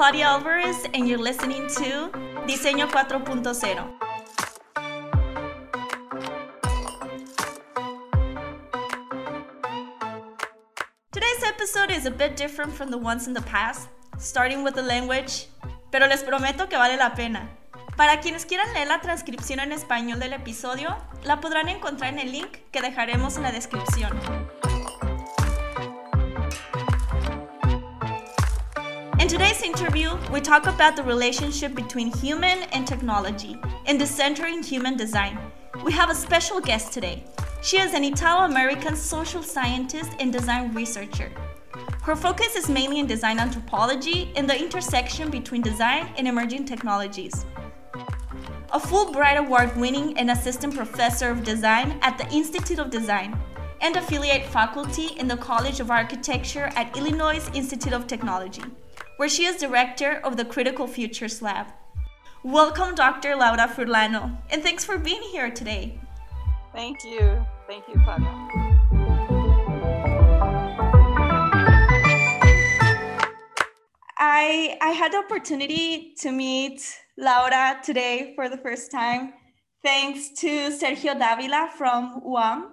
Claudia Alvarez, and you're listening to Diseño 4.0. Today's episode is a bit different from the ones in the past, starting with the language, pero les prometo que vale la pena. Para quienes quieran leer la transcripción en español del episodio, la podrán encontrar en el link que dejaremos en la descripción. Today's interview, we talk about the relationship between human and technology and the centering human design. We have a special guest today. She is an Italo American social scientist and design researcher. Her focus is mainly in design anthropology and the intersection between design and emerging technologies. A Fulbright Award winning and assistant professor of design at the Institute of Design and affiliate faculty in the College of Architecture at Illinois Institute of Technology where she is director of the Critical Futures Lab. Welcome, Dr. Laura Forlano, and thanks for being here today. Thank you. Thank you, Claudia. I, I had the opportunity to meet Laura today for the first time, thanks to Sergio Davila from UAM.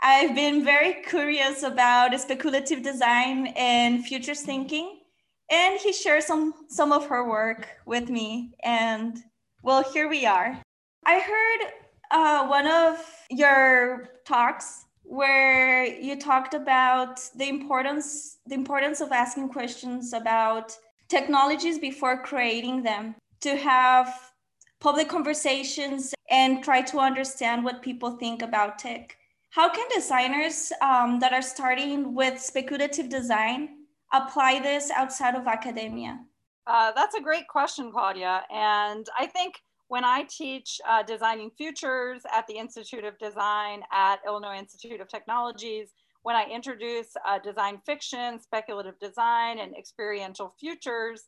I've been very curious about speculative design and futures thinking, and he shared some some of her work with me and well here we are. I heard uh, one of your talks where you talked about the importance the importance of asking questions about technologies before creating them to have public conversations and try to understand what people think about tech. How can designers um, that are starting with speculative design apply this outside of academia? Uh, that's a great question, Claudia. And I think when I teach uh, designing futures at the Institute of Design at Illinois Institute of Technologies, when I introduce uh, design fiction, speculative design, and experiential futures,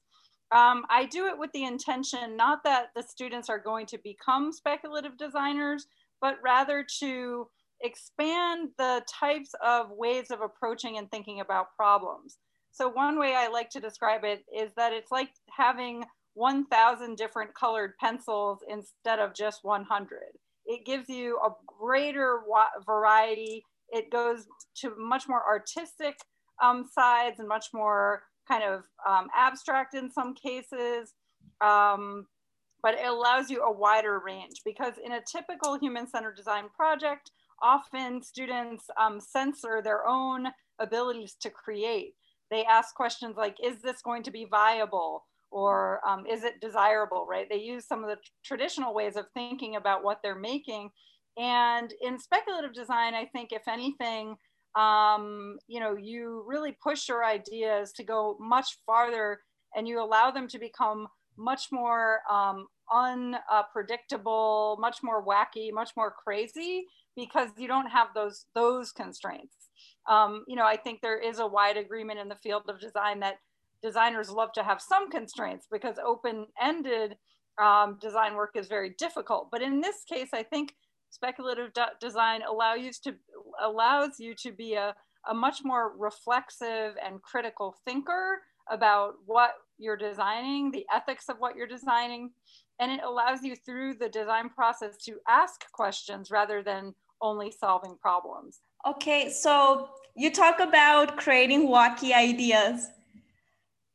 um, I do it with the intention not that the students are going to become speculative designers, but rather to expand the types of ways of approaching and thinking about problems. So one way I like to describe it is that it's like having 1,000 different colored pencils instead of just 100. It gives you a greater variety. It goes to much more artistic um, sides and much more kind of um, abstract in some cases. Um, but it allows you a wider range because in a typical human-centered design project, often students um, censor their own abilities to create they ask questions like, is this going to be viable? Or um, is it desirable, right? They use some of the traditional ways of thinking about what they're making. And in speculative design, I think if anything, um, you know, you really push your ideas to go much farther and you allow them to become much more um, unpredictable, much more wacky, much more crazy because you don't have those those constraints um, you know, I think there is a wide agreement in the field of design that designers love to have some constraints because open-ended um, design work is very difficult. But in this case, I think speculative design allow you to, allows you to be a, a much more reflexive and critical thinker about what you're designing, the ethics of what you're designing, and it allows you through the design process to ask questions rather than only solving problems. Okay, so you talk about creating wacky ideas.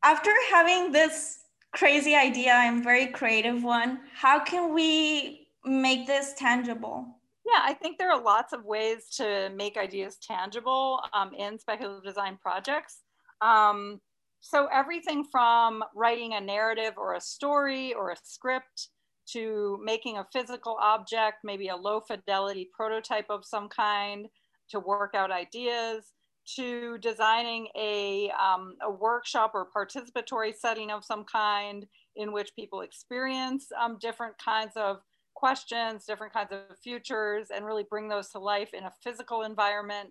After having this crazy idea and very creative one, how can we make this tangible? Yeah, I think there are lots of ways to make ideas tangible um, in speculative design projects. Um, so everything from writing a narrative or a story or a script to making a physical object, maybe a low fidelity prototype of some kind, to work out ideas, to designing a, um, a workshop or participatory setting of some kind in which people experience um, different kinds of questions, different kinds of futures, and really bring those to life in a physical environment.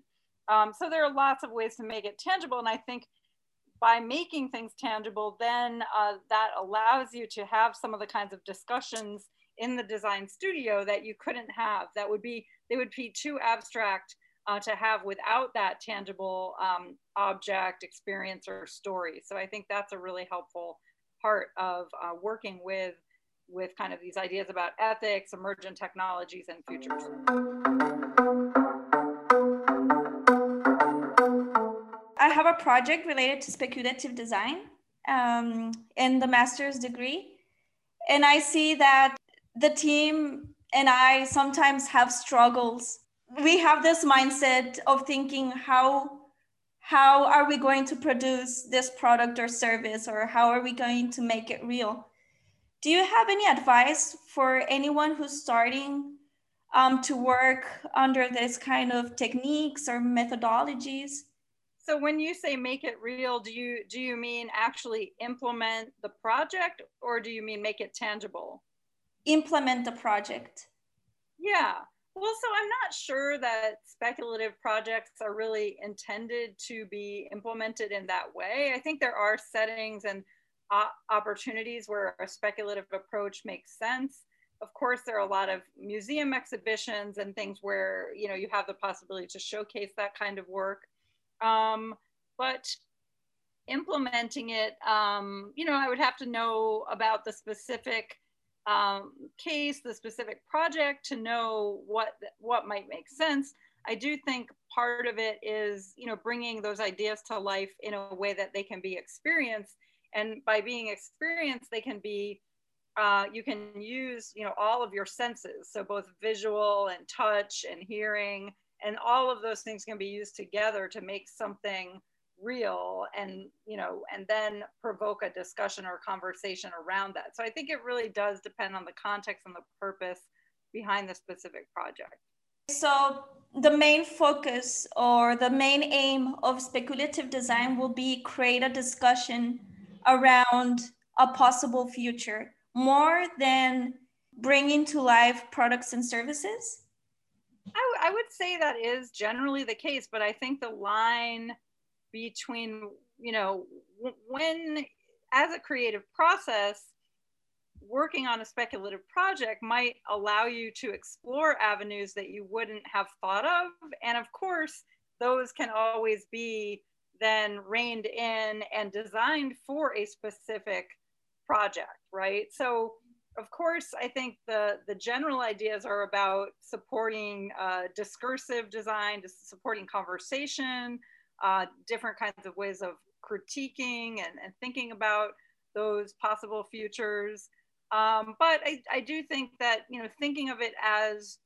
Um, so there are lots of ways to make it tangible. And I think by making things tangible, then uh, that allows you to have some of the kinds of discussions in the design studio that you couldn't have. That would be, they would be too abstract uh, to have without that tangible um, object, experience, or story. So I think that's a really helpful part of uh, working with with kind of these ideas about ethics, emergent technologies, and futures. I have a project related to speculative design um, in the master's degree. And I see that the team and I sometimes have struggles. We have this mindset of thinking how how are we going to produce this product or service or how are we going to make it real? Do you have any advice for anyone who's starting um, to work under this kind of techniques or methodologies? So when you say make it real, do you do you mean actually implement the project or do you mean make it tangible? Implement the project. Yeah. Well, so I'm not sure that speculative projects are really intended to be implemented in that way. I think there are settings and opportunities where a speculative approach makes sense. Of course, there are a lot of museum exhibitions and things where you know you have the possibility to showcase that kind of work. Um, but implementing it, um, you know, I would have to know about the specific um, case, the specific project to know what what might make sense. I do think part of it is, you know, bringing those ideas to life in a way that they can be experienced, and by being experienced, they can be uh, you can use you know all of your senses so both visual and touch and hearing and all of those things can be used together to make something real and you know and then provoke a discussion or conversation around that. So i think it really does depend on the context and the purpose behind the specific project. So the main focus or the main aim of speculative design will be create a discussion around a possible future more than bringing to life products and services. I, I would say that is generally the case, but I think the line between, you know, when as a creative process, working on a speculative project might allow you to explore avenues that you wouldn't have thought of. And of course, those can always be then reined in and designed for a specific project, right? So of course, I think the, the general ideas are about supporting uh, discursive design, supporting conversation, uh, different kinds of ways of critiquing and, and thinking about those possible futures. Um, but I, I do think that, you know, thinking of it as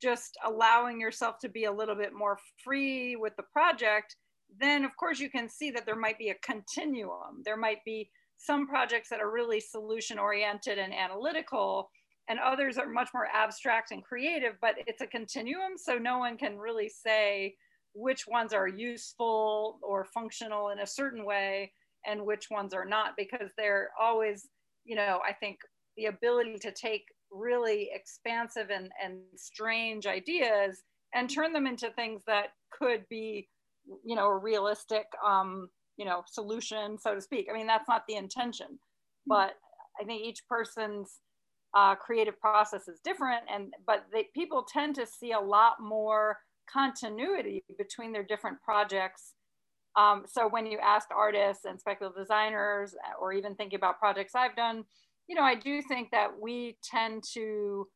just allowing yourself to be a little bit more free with the project, then of course you can see that there might be a continuum. There might be some projects that are really solution oriented and analytical and others are much more abstract and creative but it's a continuum so no one can really say which ones are useful or functional in a certain way and which ones are not because they're always you know i think the ability to take really expansive and, and strange ideas and turn them into things that could be you know a realistic um, you know solution so to speak i mean that's not the intention hmm. but i think each person's uh, creative process is different and but they, people tend to see a lot more continuity between their different projects um, so when you ask artists and speculative designers or even thinking about projects i've done you know i do think that we tend to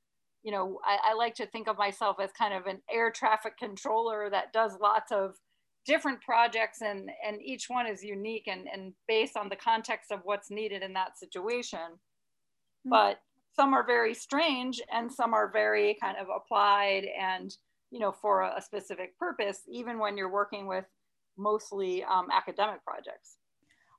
you know I, I like to think of myself as kind of an air traffic controller that does lots of different projects and and each one is unique and and based on the context of what's needed in that situation mm-hmm. but some are very strange and some are very kind of applied and you know for a, a specific purpose even when you're working with mostly um, academic projects?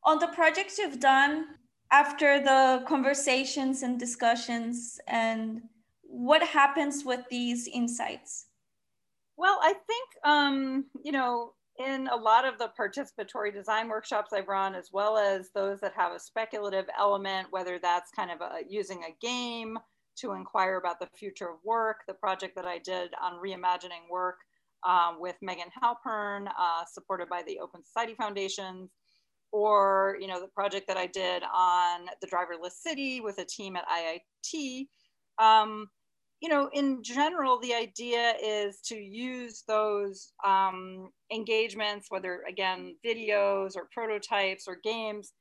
On the projects you've done after the conversations and discussions and what happens with these insights? Well i think um, you know in a lot of the participatory design workshops I've run, as well as those that have a speculative element, whether that's kind of a, using a game to inquire about the future of work, the project that I did on reimagining work um, with Megan Halpern, uh, supported by the Open Society Foundations, or you know the project that I did on the driverless city with a team at IIT. Um, you know, in general, the idea is to use those um, engagements, whether again, videos or prototypes or games,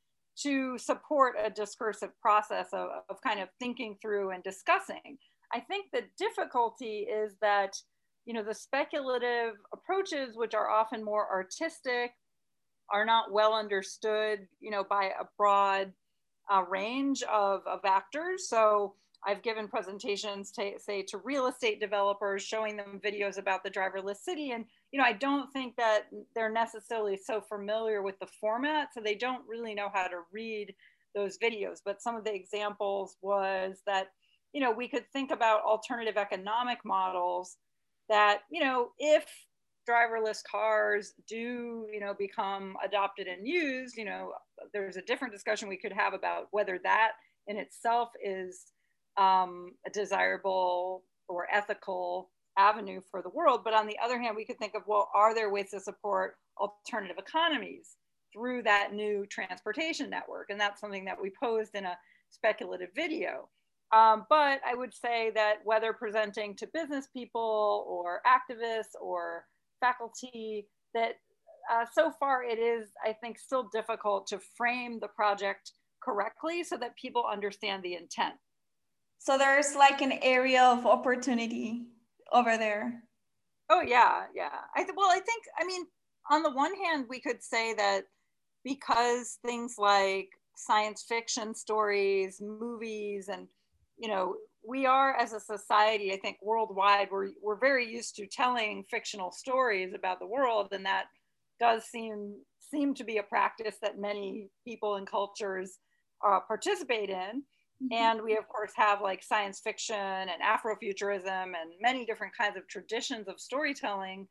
to support a discursive process of, of kind of thinking through and discussing. I think the difficulty is that, you know, the speculative approaches, which are often more artistic, are not well understood, you know, by a broad uh, range of, of actors. So I've given presentations, to, say, to real estate developers, showing them videos about the driverless city. And, you know, I don't think that they're necessarily so familiar with the format, so they don't really know how to read those videos. But some of the examples was that, you know, we could think about alternative economic models that, you know, if driverless cars do, you know, become adopted and used, you know, there's a different discussion we could have about whether that in itself is um, a desirable or ethical avenue for the world. But on the other hand, we could think of, well, are there ways to support alternative economies through that new transportation network? And that's something that we posed in a speculative video. Um, but I would say that whether presenting to business people or activists or faculty, that uh, so far it is, I think, still difficult to frame the project correctly so that people understand the intent. So there's like an area of opportunity over there. Oh yeah, yeah. I th- well, I think I mean, on the one hand, we could say that because things like science fiction stories, movies, and you know, we are as a society, I think worldwide, we're we're very used to telling fictional stories about the world, and that does seem seem to be a practice that many people and cultures uh, participate in. Mm-hmm. And we, of course, have like science fiction and Afrofuturism and many different kinds of traditions of storytelling.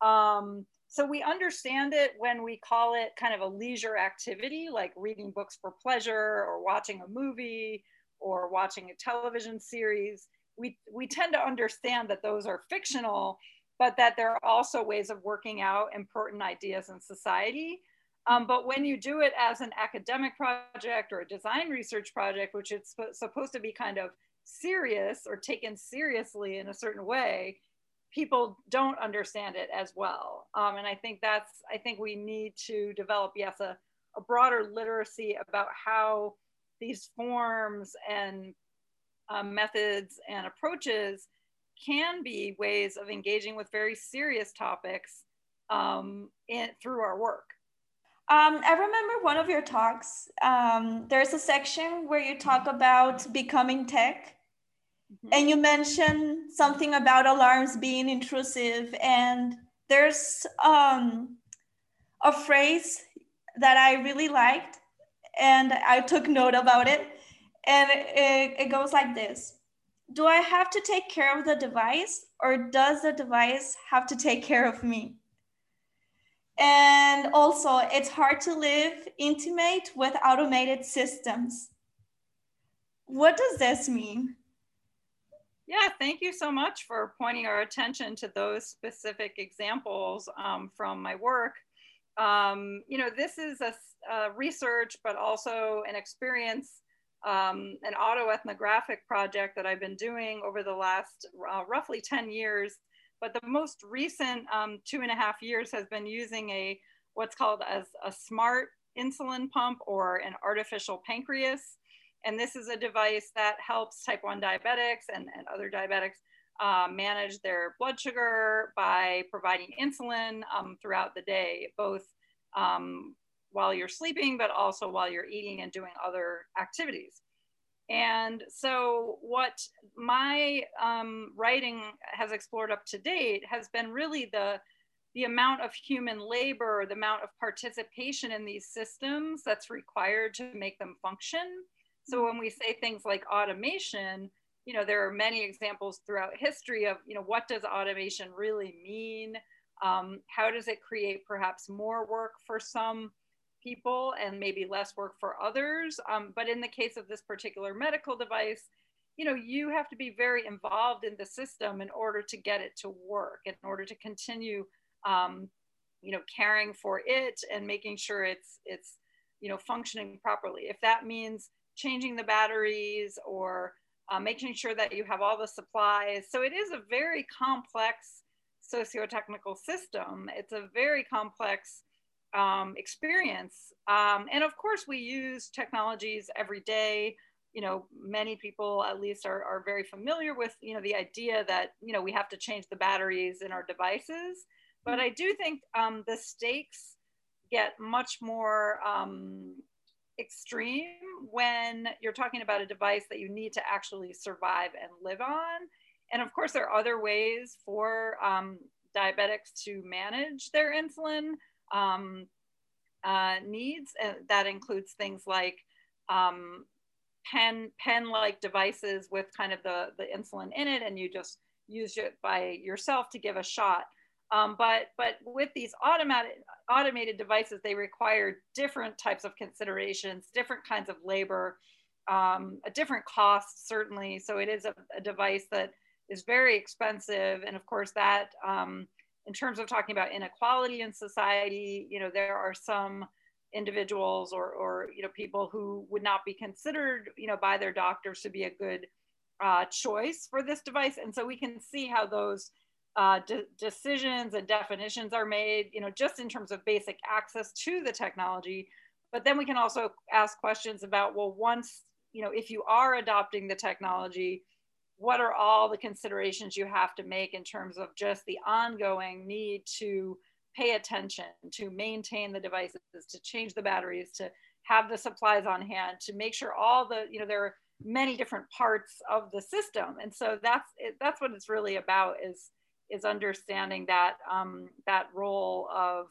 Um, so we understand it when we call it kind of a leisure activity, like reading books for pleasure or watching a movie or watching a television series. We, we tend to understand that those are fictional, but that there are also ways of working out important ideas in society um, but when you do it as an academic project or a design research project, which is supposed to be kind of serious or taken seriously in a certain way, people don't understand it as well. Um, and I think that's, I think we need to develop, yes, a, a broader literacy about how these forms and um, methods and approaches can be ways of engaging with very serious topics um, in, through our work. Um, I remember one of your talks. Um, there's a section where you talk about becoming tech, mm-hmm. and you mentioned something about alarms being intrusive. And there's um, a phrase that I really liked, and I took note about it. And it, it goes like this Do I have to take care of the device, or does the device have to take care of me? And also, it's hard to live intimate with automated systems. What does this mean? Yeah, thank you so much for pointing our attention to those specific examples um, from my work. Um, you know, this is a, a, research, but also an experience, um, an autoethnographic project that I've been doing over the last uh, roughly 10 years but the most recent um, two and a half years has been using a what's called as a smart insulin pump or an artificial pancreas. And this is a device that helps type 1 diabetics and, and other diabetics uh, manage their blood sugar by providing insulin um, throughout the day, both um, while you're sleeping, but also while you're eating and doing other activities. And so, what my um, writing has explored up to date has been really the the amount of human labor, the amount of participation in these systems that's required to make them function. So when we say things like automation, you know, there are many examples throughout history of, you know, what does automation really mean? Um, how does it create perhaps more work for some people and maybe less work for others. Um, but in the case of this particular medical device, you know, you have to be very involved in the system in order to get it to work, in order to continue, um, you know, caring for it and making sure it's it's you know functioning properly. If that means changing the batteries or uh, making sure that you have all the supplies, so it is a very complex socio-technical system. It's a very complex um, experience. Um, and of course, we use technologies every day. You know, many people at least are, are very familiar with, you know, the idea that, you know, we have to change the batteries in our devices. But I do think um, the stakes get much more um, extreme when you're talking about a device that you need to actually survive and live on. And of course, there are other ways for um, diabetics to manage their insulin um, uh, needs. And that includes things like um, pen pen like devices with kind of the, the insulin in it, and you just use it by yourself to give a shot. Um, but but with these automated automated devices, they require different types of considerations, different kinds of labor, um, a different cost certainly. So it is a, a, device that is very expensive, and of course that um, in terms of talking about inequality in society, you know there are some individuals or or you know people who would not be considered you know by their doctors to be a good uh, choice for this device, and so we can see how those uh, de decisions and definitions are made, you know, just in terms of basic access to the technology. But then we can also ask questions about, well, once, you know, if you are adopting the technology, what are all the considerations you have to make in terms of just the ongoing need to pay attention, to maintain the devices, to change the batteries, to have the supplies on hand, to make sure all the, you know, there are many different parts of the system. And so that's, that's what it's really about is, is understanding that um, that role of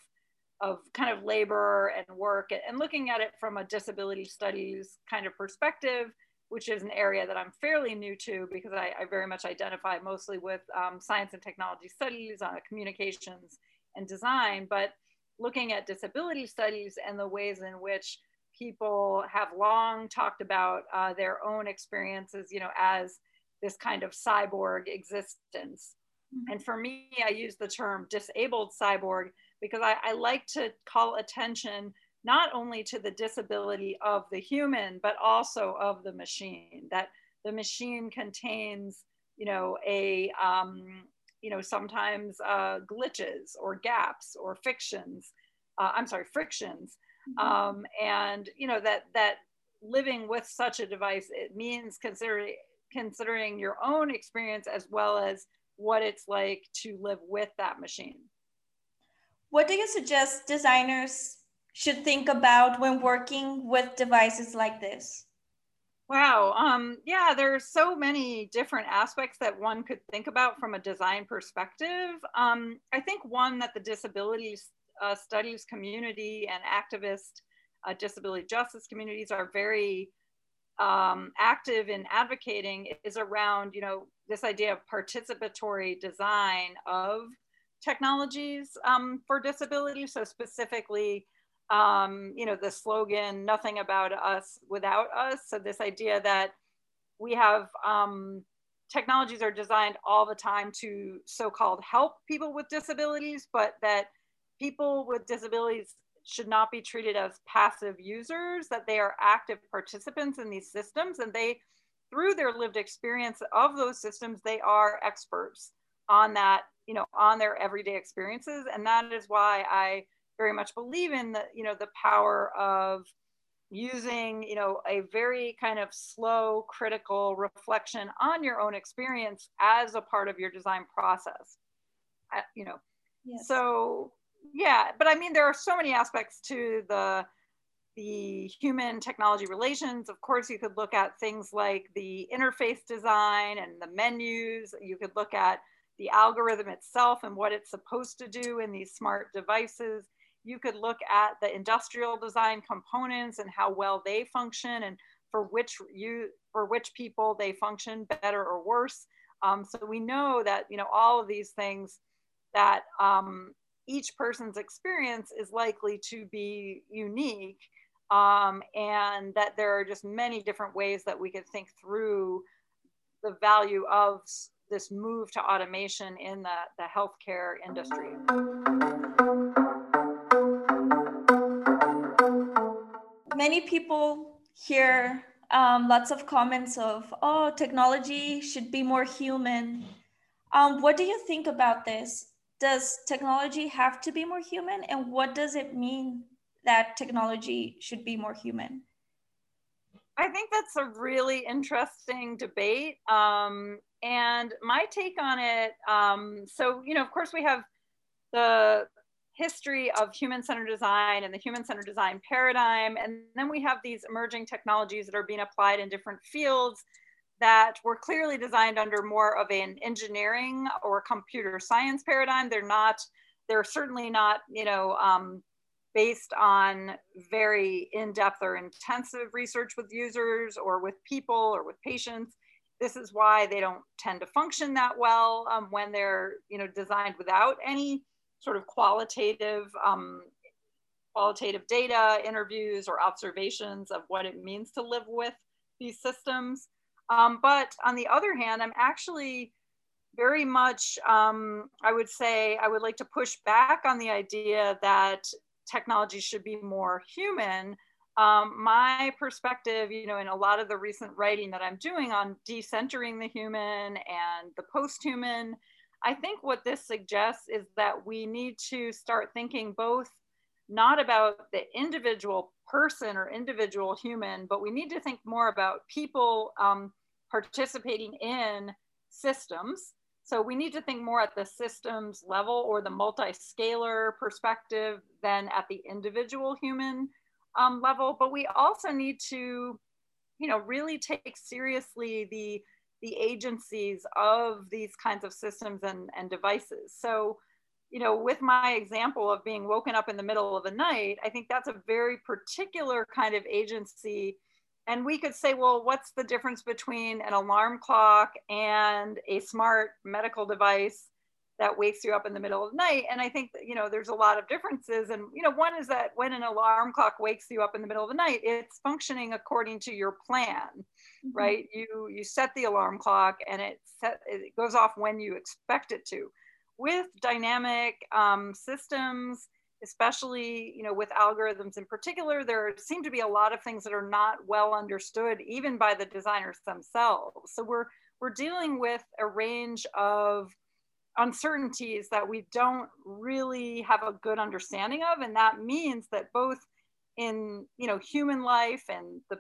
of kind of labor and work and looking at it from a disability studies kind of perspective, which is an area that I'm fairly new to because I, I very much identify mostly with um, science and technology studies, uh, communications and design, but looking at disability studies and the ways in which people have long talked about uh, their own experiences, you know, as this kind of cyborg existence. Mm-hmm. And for me, I use the term disabled cyborg because I, I, like to call attention not only to the disability of the human, but also of the machine, that the machine contains, you know, a, um, you know, sometimes uh, glitches or gaps or fictions, uh, I'm sorry, frictions. Mm-hmm. Um, and, you know, that, that living with such a device, it means considering, considering your own experience as well as what it's like to live with that machine. What do you suggest designers should think about when working with devices like this? Wow. Um, yeah, there's so many different aspects that one could think about from a design perspective. Um, I think one that the disability uh, studies community and activist uh, disability justice communities are very um, active in advocating is around, you know, this idea of participatory design of technologies um, for disability. So specifically, um, you know, the slogan, nothing about us without us. So this idea that we have um, technologies are designed all the time to so-called help people with disabilities, but that people with disabilities should not be treated as passive users, that they are active participants in these systems and they, through their lived experience of those systems, they are experts on that, you know, on their everyday experiences. And that is why I very much believe in the, you know, the power of using, you know, a very kind of slow, critical reflection on your own experience as a part of your design process. I, you know, yes. so yeah but i mean there are so many aspects to the the human technology relations of course you could look at things like the interface design and the menus you could look at the algorithm itself and what it's supposed to do in these smart devices you could look at the industrial design components and how well they function and for which you for which people they function better or worse um, so we know that you know all of these things that um, each person's experience is likely to be unique um, and that there are just many different ways that we could think through the value of this move to automation in the, the healthcare industry. Many people hear um, lots of comments of, oh, technology should be more human. Um, what do you think about this? does technology have to be more human? And what does it mean that technology should be more human? I think that's a really interesting debate. Um, and my take on it um, so, you know, of course, we have the history of human centered design and the human centered design paradigm. And then we have these emerging technologies that are being applied in different fields that were clearly designed under more of an engineering or computer science paradigm. They're not, they're certainly not, you know, um, based on very in-depth or intensive research with users or with people or with patients. This is why they don't tend to function that well um, when they're, you know, designed without any sort of qualitative um, qualitative data, interviews, or observations of what it means to live with these systems. Um, but on the other hand, I'm actually very much, um, I would say, I would like to push back on the idea that technology should be more human. Um, my perspective, you know, in a lot of the recent writing that I'm doing on decentering the human and the post human, I think what this suggests is that we need to start thinking both not about the individual person or individual human, but we need to think more about people um, participating in systems. So we need to think more at the systems level or the multi-scalar perspective than at the individual human um, level. But we also need to, you know, really take seriously the the agencies of these kinds of systems and, and devices. So, you know, with my example of being woken up in the middle of the night, I think that's a very particular kind of agency and we could say, well, what's the difference between an alarm clock and a smart medical device that wakes you up in the middle of the night? And I think that, you know, there's a lot of differences. And, you know, one is that when an alarm clock wakes you up in the middle of the night, it's functioning according to your plan, mm-hmm. right? You, you set the alarm clock and it, set, it goes off when you expect it to. With dynamic um, systems, especially you know with algorithms in particular there seem to be a lot of things that are not well understood even by the designers themselves so we're we're dealing with a range of uncertainties that we don't really have a good understanding of and that means that both in you know human life and the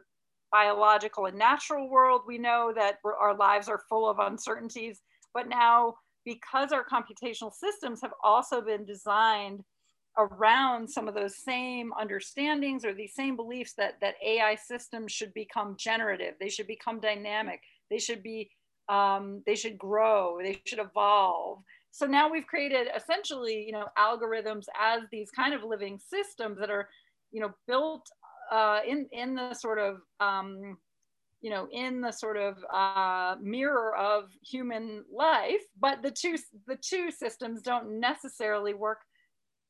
biological and natural world we know that our lives are full of uncertainties. But now because our computational systems have also been designed around some of those same understandings or these same beliefs that that AI systems should become generative, they should become dynamic, they should be um, they should grow, they should evolve. So now we've created essentially, you know, algorithms as these kind of living systems that are, you know, built uh, in in the sort of um, you know in the sort of uh, mirror of human life but the two the two systems don't necessarily work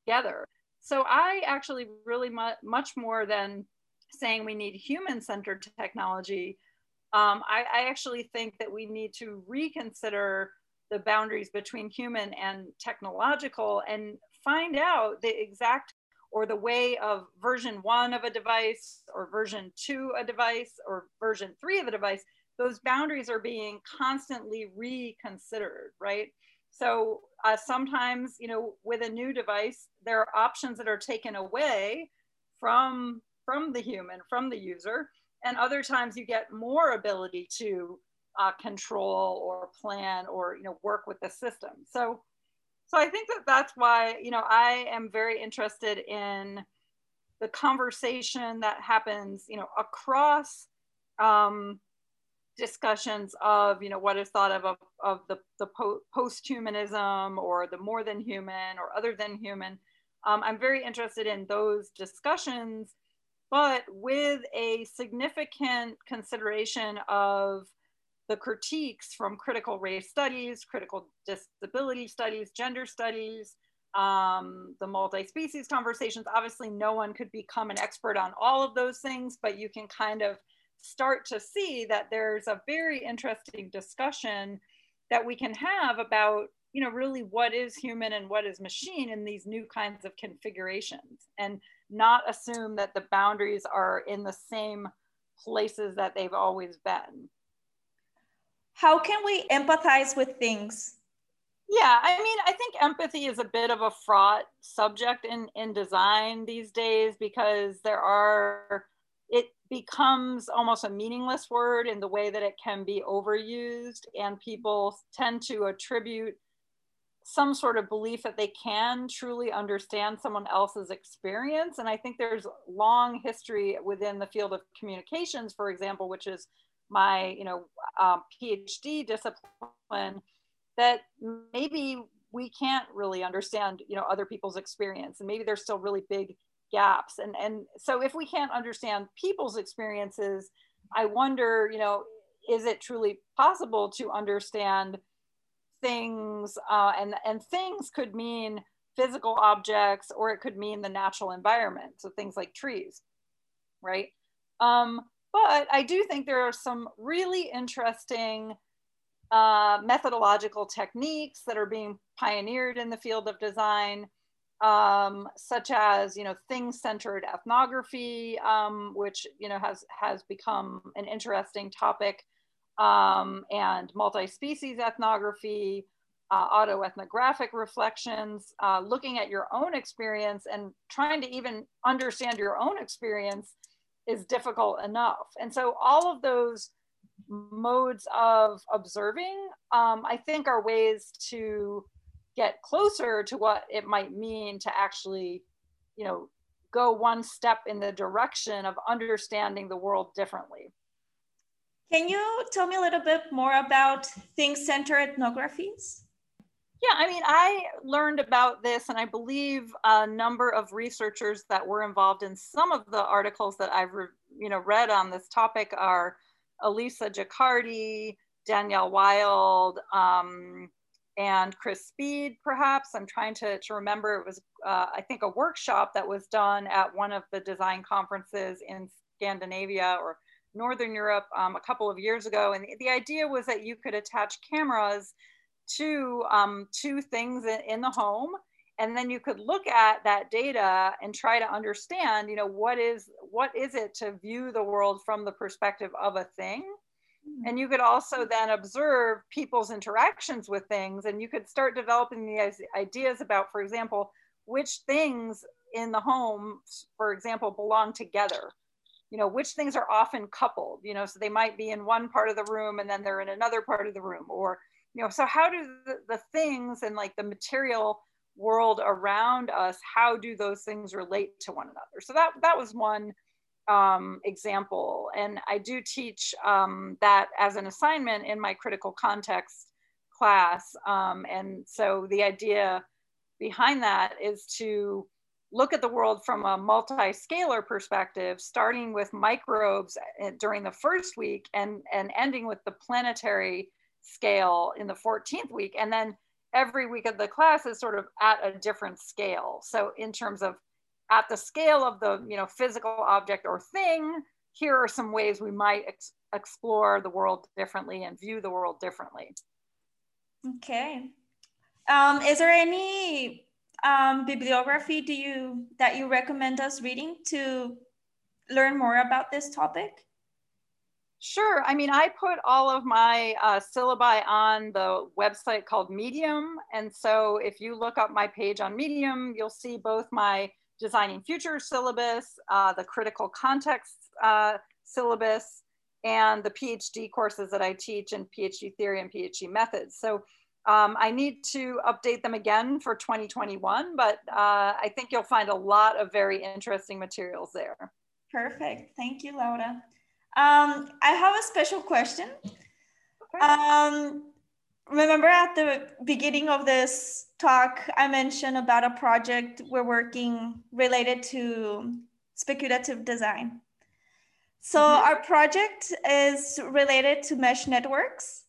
together. So I actually really mu much more than saying we need human-centered technology, um, I, I actually think that we need to reconsider the boundaries between human and technological and find out the exact or the way of version one of a device or version two a device or version three of a device. Those boundaries are being constantly reconsidered right? So uh, sometimes, you know, with a new device, there are options that are taken away from from the human, from the user, and other times you get more ability to uh, control or plan or you know work with the system. So, so I think that that's why you know I am very interested in the conversation that happens, you know, across um, discussions of you know what is thought of of, of the, the po- post-humanism or the more than human or other than human um, i'm very interested in those discussions but with a significant consideration of the critiques from critical race studies critical disability studies gender studies um, the multi-species conversations obviously no one could become an expert on all of those things but you can kind of start to see that there's a very interesting discussion that we can have about you know really what is human and what is machine in these new kinds of configurations and not assume that the boundaries are in the same places that they've always been. How can we empathize with things? Yeah, I mean, I think empathy is a bit of a fraught subject in, in design these days because there are, it becomes almost a meaningless word in the way that it can be overused, and people tend to attribute some sort of belief that they can truly understand someone else's experience. And I think there's long history within the field of communications, for example, which is my you know um, PhD discipline that maybe we can't really understand you know other people's experience and maybe there's still really big gaps and and so if we can't understand people's experiences i wonder you know is it truly possible to understand things uh, and and things could mean physical objects or it could mean the natural environment so things like trees right? Um, but i do think there are some really interesting uh, methodological techniques that are being pioneered in the field of design, um, such as you know thing-centered ethnography, um, which you know has has become an interesting topic, um, and multi-species ethnography, uh, autoethnographic reflections, uh, looking at your own experience and trying to even understand your own experience is difficult enough. And so all of those modes of observing, um, I think are ways to get closer to what it might mean to actually, you know, go one step in the direction of understanding the world differently. Can you tell me a little bit more about thing-centered ethnographies? Yeah, I mean, I learned about this, and I believe a number of researchers that were involved in some of the articles that I've, you know, read on this topic are Elisa Giaccardi, Danielle Wilde, um, and Chris Speed, perhaps. I'm trying to, to remember, it was, uh, I think, a workshop that was done at one of the design conferences in Scandinavia or Northern Europe um, a couple of years ago. And the, idea was that you could attach cameras to um, two things in, the home and then you could look at that data and try to understand you know what is what is it to view the world from the perspective of a thing hmm. and you could also then observe people's interactions with things and you could start developing the ideas about for example which things in the home for example belong together you know which things are often coupled you know so they might be in one part of the room and then they're in another part of the room or you know so how do the, the things and like the material world around us, how do those things relate to one another? So that, that was one um, example. And I do teach um, that as an assignment in my critical context class. Um, and so the idea behind that is to look at the world from a multi-scalar perspective, starting with microbes eh, during the first week and, and ending with the planetary scale in the 14th week. And then every week of the class is sort of at a different scale. So in terms of at the scale of the you know physical object or thing, here are some ways we might ex explore the world differently and view the world differently. Okay. Um, is there any um, bibliography do you that you recommend us reading to learn more about this topic? Sure. I mean, I put all of my uh, syllabi on the website called Medium. And so if you look up my page on Medium, you'll see both my Designing Future syllabus, uh, the critical context uh, syllabus, and the PhD courses that I teach in PhD theory and PhD methods. So um, I need to update them again for 2021, but uh, I think you'll find a lot of very interesting materials there. Perfect. Thank you, Laura. Um, I have a special question. Okay. Um, remember at the beginning of this talk, I mentioned about a project we're working related to speculative design. So mm -hmm. our project is related to mesh networks.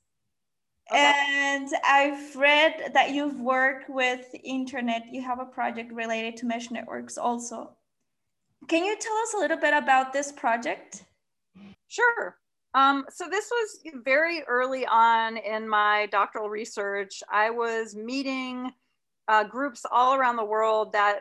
Okay. And I've read that you've worked with internet. You have a project related to mesh networks also. Can you tell us a little bit about this project? Sure. Um, so this was very early on in my doctoral research. I was meeting uh, groups all around the world that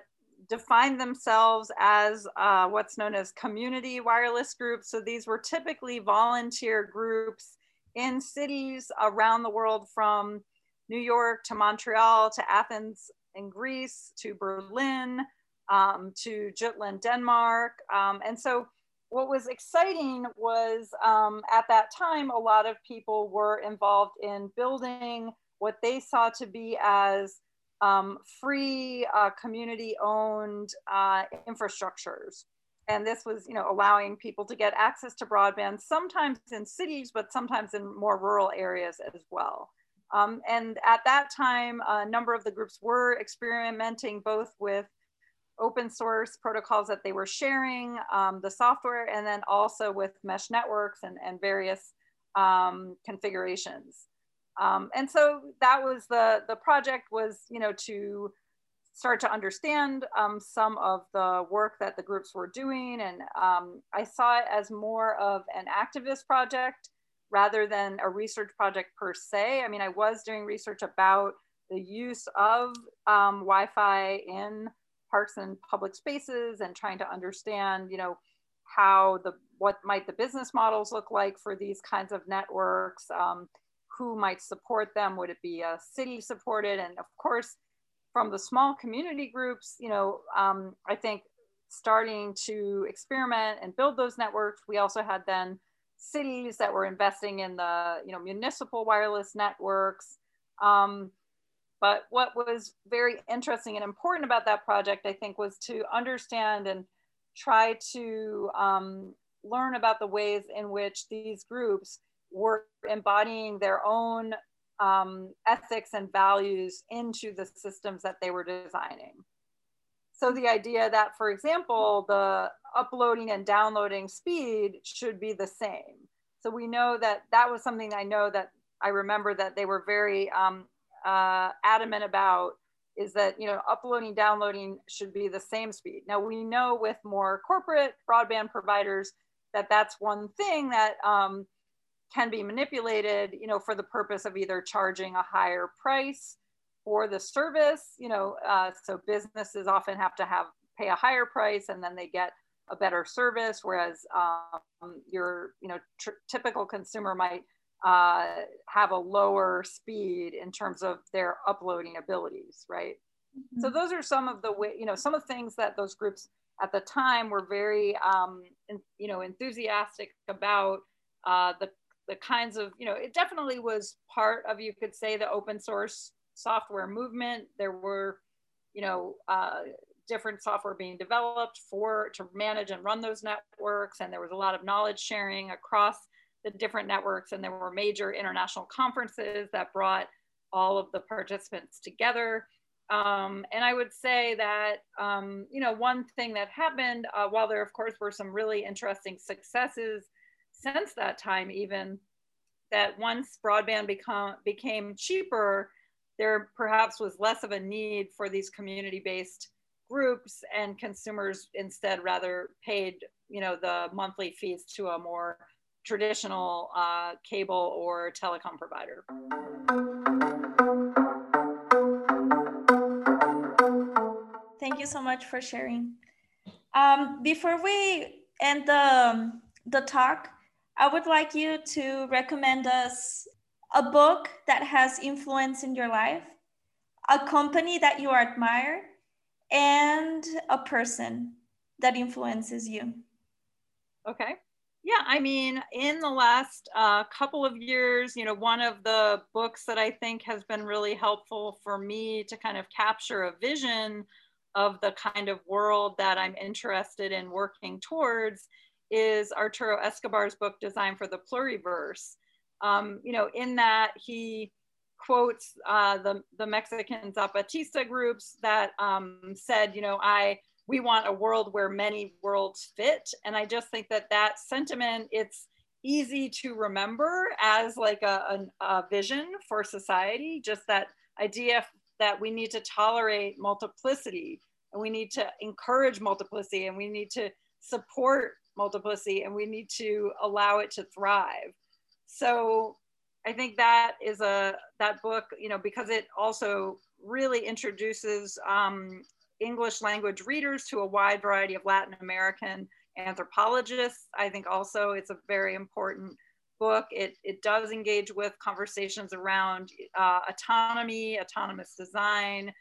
defined themselves as uh, what's known as community wireless groups. So these were typically volunteer groups in cities around the world from New York to Montreal to Athens in Greece to Berlin um, to Jutland, Denmark. Um, and so what was exciting was um, at that time, a lot of people were involved in building what they saw to be as um, free uh, community owned uh, infrastructures. And this was, you know, allowing people to get access to broadband, sometimes in cities, but sometimes in more rural areas as well. Um, and at that time, a number of the groups were experimenting both with open source protocols that they were sharing, um, the software, and then also with mesh networks and, and various um, configurations. Um, and so that was the, the project was, you know, to start to understand um, some of the work that the groups were doing. And um, I saw it as more of an activist project rather than a research project per se. I mean, I was doing research about the use of um, Wi-Fi in parks and public spaces and trying to understand, you know, how the what might the business models look like for these kinds of networks, um, who might support them, would it be a city supported, and of course, from the small community groups, you know, um, I think starting to experiment and build those networks. We also had then cities that were investing in the you know municipal wireless networks. Um, but what was very interesting and important about that project, I think, was to understand and try to um, learn about the ways in which these groups were embodying their own um, ethics and values into the systems that they were designing. So the idea that, for example, the uploading and downloading speed should be the same. So we know that that was something I know that I remember that they were very um, uh, adamant about is that you know uploading downloading should be the same speed now we know with more corporate broadband providers that that's one thing that um, can be manipulated you know for the purpose of either charging a higher price for the service you know uh, so businesses often have to have pay a higher price and then they get a better service whereas um, your you know typical consumer might uh, have a lower speed in terms of their uploading abilities, right? Mm-hmm. So those are some of the way, you know, some of the things that those groups at the time were very, um, in, you know, enthusiastic about uh, the the kinds of, you know, it definitely was part of, you could say, the open source software movement. There were, you know, uh, different software being developed for to manage and run those networks, and there was a lot of knowledge sharing across the different networks and there were major international conferences that brought all of the participants together. Um, and I would say that, um, you know, one thing that happened, uh, while there of course were some really interesting successes since that time, even that once broadband become, became cheaper, there perhaps was less of a need for these community-based groups and consumers instead rather paid, you know, the monthly fees to a more traditional uh, cable or telecom provider. Thank you so much for sharing. Um, before we end the, the talk, I would like you to recommend us a book that has influence in your life, a company that you admire, and a person that influences you. Okay. Yeah, I mean, in the last uh, couple of years, you know, one of the books that I think has been really helpful for me to kind of capture a vision of the kind of world that I'm interested in working towards is Arturo Escobar's book, Design for the Pluriverse. Um, you know, in that he quotes uh, the, the Mexican Zapatista groups that um, said, you know, I we want a world where many worlds fit. And I just think that that sentiment, it's easy to remember as like a, a, a vision for society, just that idea that we need to tolerate multiplicity and we need to encourage multiplicity and we need to support multiplicity and we need to allow it to thrive. So I think that is a that book, you know, because it also really introduces um, English language readers to a wide variety of Latin American anthropologists. I think also it's a very important book. It, it does engage with conversations around uh, autonomy, autonomous design,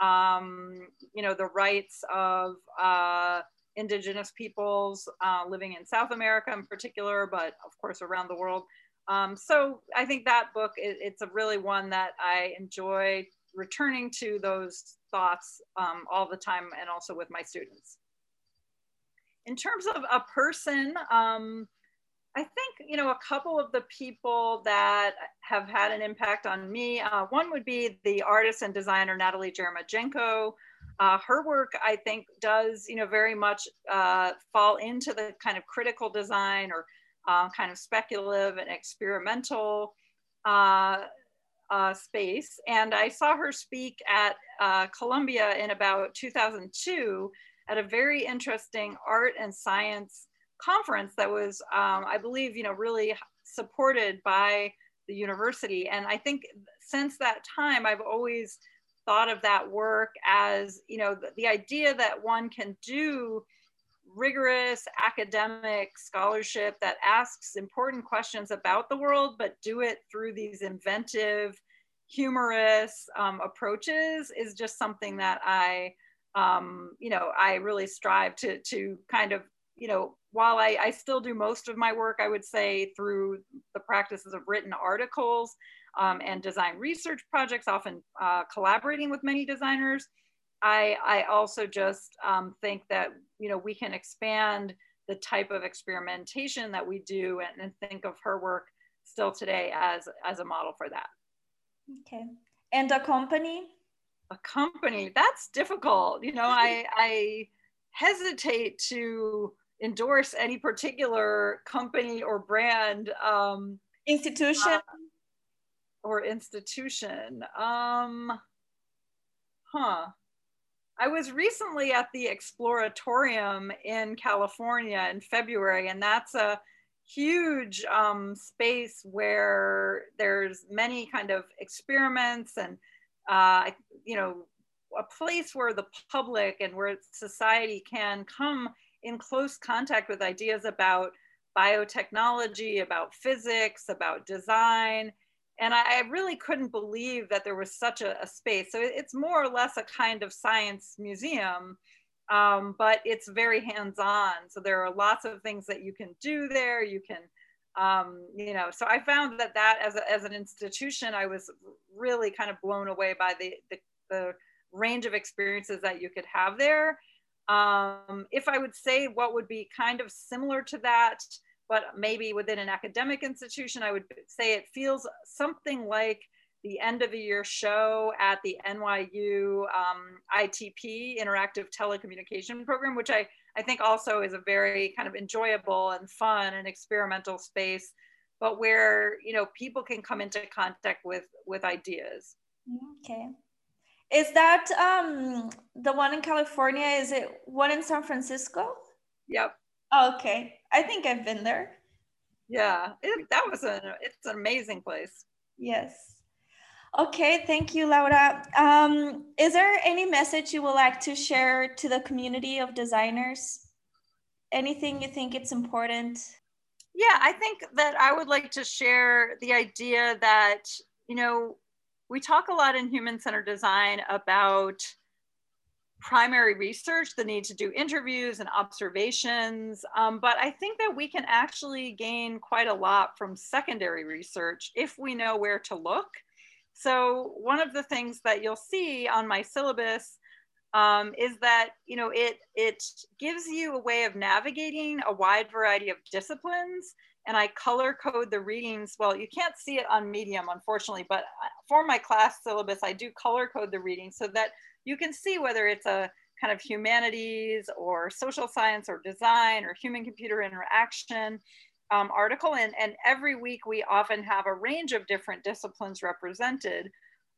um, you know, the rights of uh, indigenous peoples uh, living in South America in particular, but of course around the world. Um, so I think that book, it, it's a really one that I enjoy returning to those thoughts um, all the time and also with my students. In terms of a person, um, I think, you know, a couple of the people that have had an impact on me, uh, one would be the artist and designer Natalie Jeremijenko. Uh, her work, I think, does, you know, very much uh, fall into the kind of critical design or uh, kind of speculative and experimental uh, uh, space. And I saw her speak at Columbia in about 2002 at a very interesting art and science conference that was, um, I believe, you know, really supported by the university. And I think since that time, I've always thought of that work as, you know, the, the idea that one can do rigorous academic scholarship that asks important questions about the world, but do it through these inventive, humorous um, approaches is just something that I, um, you know, I really strive to, to kind of, you know, while I, I, still do most of my work, I would say through the practices of written articles um, and design research projects, often uh, collaborating with many designers, I, I also just um, think that you know we can expand the type of experimentation that we do and, and think of her work still today as as a model for that. Okay, and a company. A company that's difficult. You know, I I hesitate to endorse any particular company or brand um, institution uh, or institution um huh i was recently at the exploratorium in california in february and that's a huge um, space where there's many kind of experiments and uh, you know a place where the public and where society can come in close contact with ideas about biotechnology, about physics, about design. And I, really couldn't believe that there was such a, a space. So it's more or less a kind of science museum, um, but it's very hands-on. So there are lots of things that you can do there. You can, um, you know, so I found that that as, a, as an institution, I was really kind of blown away by the, the, the range of experiences that you could have there. Um, if I would say what would be kind of similar to that, but maybe within an academic institution, I would say it feels something like the end of the year show at the NYU um, ITP, Interactive Telecommunication Program, which I, I think also is a very kind of enjoyable and fun and experimental space, but where, you know, people can come into contact with, with ideas. Okay. Is that um, the one in California? Is it one in San Francisco? Yep. Okay. I think I've been there. Yeah, it, that was a it's an amazing place. Yes. Okay, thank you, Laura. Um, is there any message you would like to share to the community of designers? Anything you think it's important? Yeah, I think that I would like to share the idea that, you know, we talk a lot in human centered design about primary research, the need to do interviews and observations. Um, but I think that we can actually gain quite a lot from secondary research if we know where to look. So one of the things that you'll see on my syllabus um, is that you know it it gives you a way of navigating a wide variety of disciplines and I color code the readings. Well, you can't see it on Medium, unfortunately, but uh, for my class syllabus, I do color code the readings so that you can see whether it's a kind of humanities or social science or design or human computer interaction um, article. And, and every week we often have a range of different disciplines represented.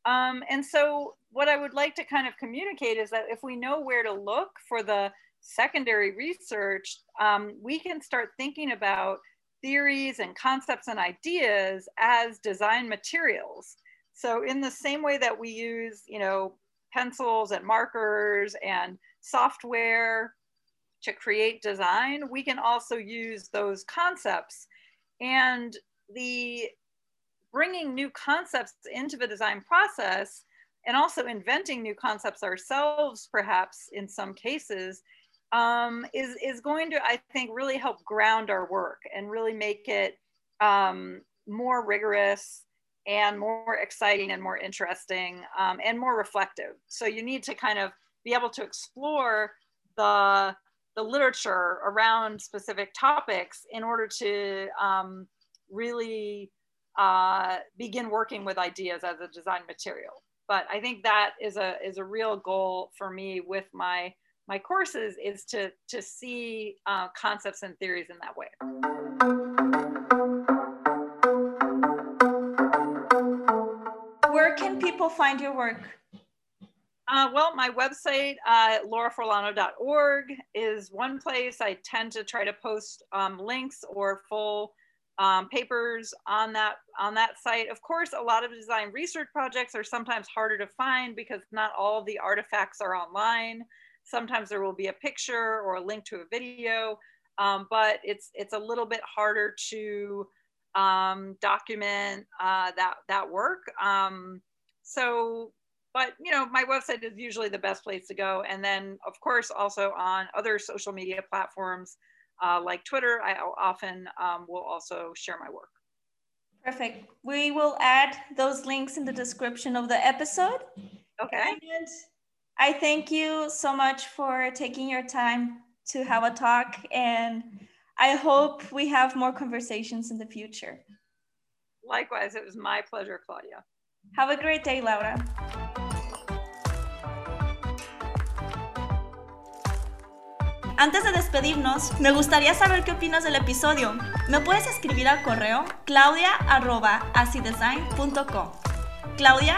Um, and so what I would like to kind of communicate is that if we know where to look for the secondary research, um, we can start thinking about theories and concepts and ideas as design materials. So in the same way that we use, you know, pencils and markers and software to create design, we can also use those concepts. And the bringing new concepts into the design process and also inventing new concepts ourselves, perhaps in some cases, um, is, is going to, I think, really help ground our work and really make it um, more rigorous and more exciting and more interesting um, and more reflective. So you need to kind of be able to explore the, the literature around specific topics in order to um, really uh, begin working with ideas as a design material. But I think that is a, is a real goal for me with my, my courses is to, to see uh, concepts and theories in that way. People find your work? Uh, well, my website, uh, lauraforlano.org, is one place. I tend to try to post um, links or full um, papers on that on that site. Of course, a lot of design research projects are sometimes harder to find because not all the artifacts are online. Sometimes there will be a picture or a link to a video, um, but it's it's a little bit harder to um, document uh, that that work. Um, so, but you know, my website is usually the best place to go, and then of course also on other social media platforms uh, like Twitter, I often um, will also share my work. Perfect. We will add those links in the description of the episode. Okay. And I thank you so much for taking your time to have a talk. And I hope we have more conversations in the future. Likewise, it was my pleasure, Claudia. Have a great day, Laura. Antes de despedirnos, me gustaría saber qué opinas del episodio. Me puedes escribir al correo claudia.acidesign.com claudia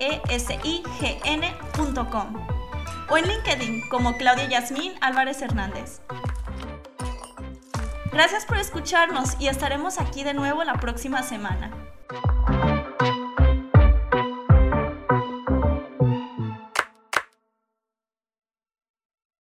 e o en LinkedIn como Claudia Yasmín Álvarez Hernández. Gracias por escucharnos y estaremos aquí de nuevo la próxima semana.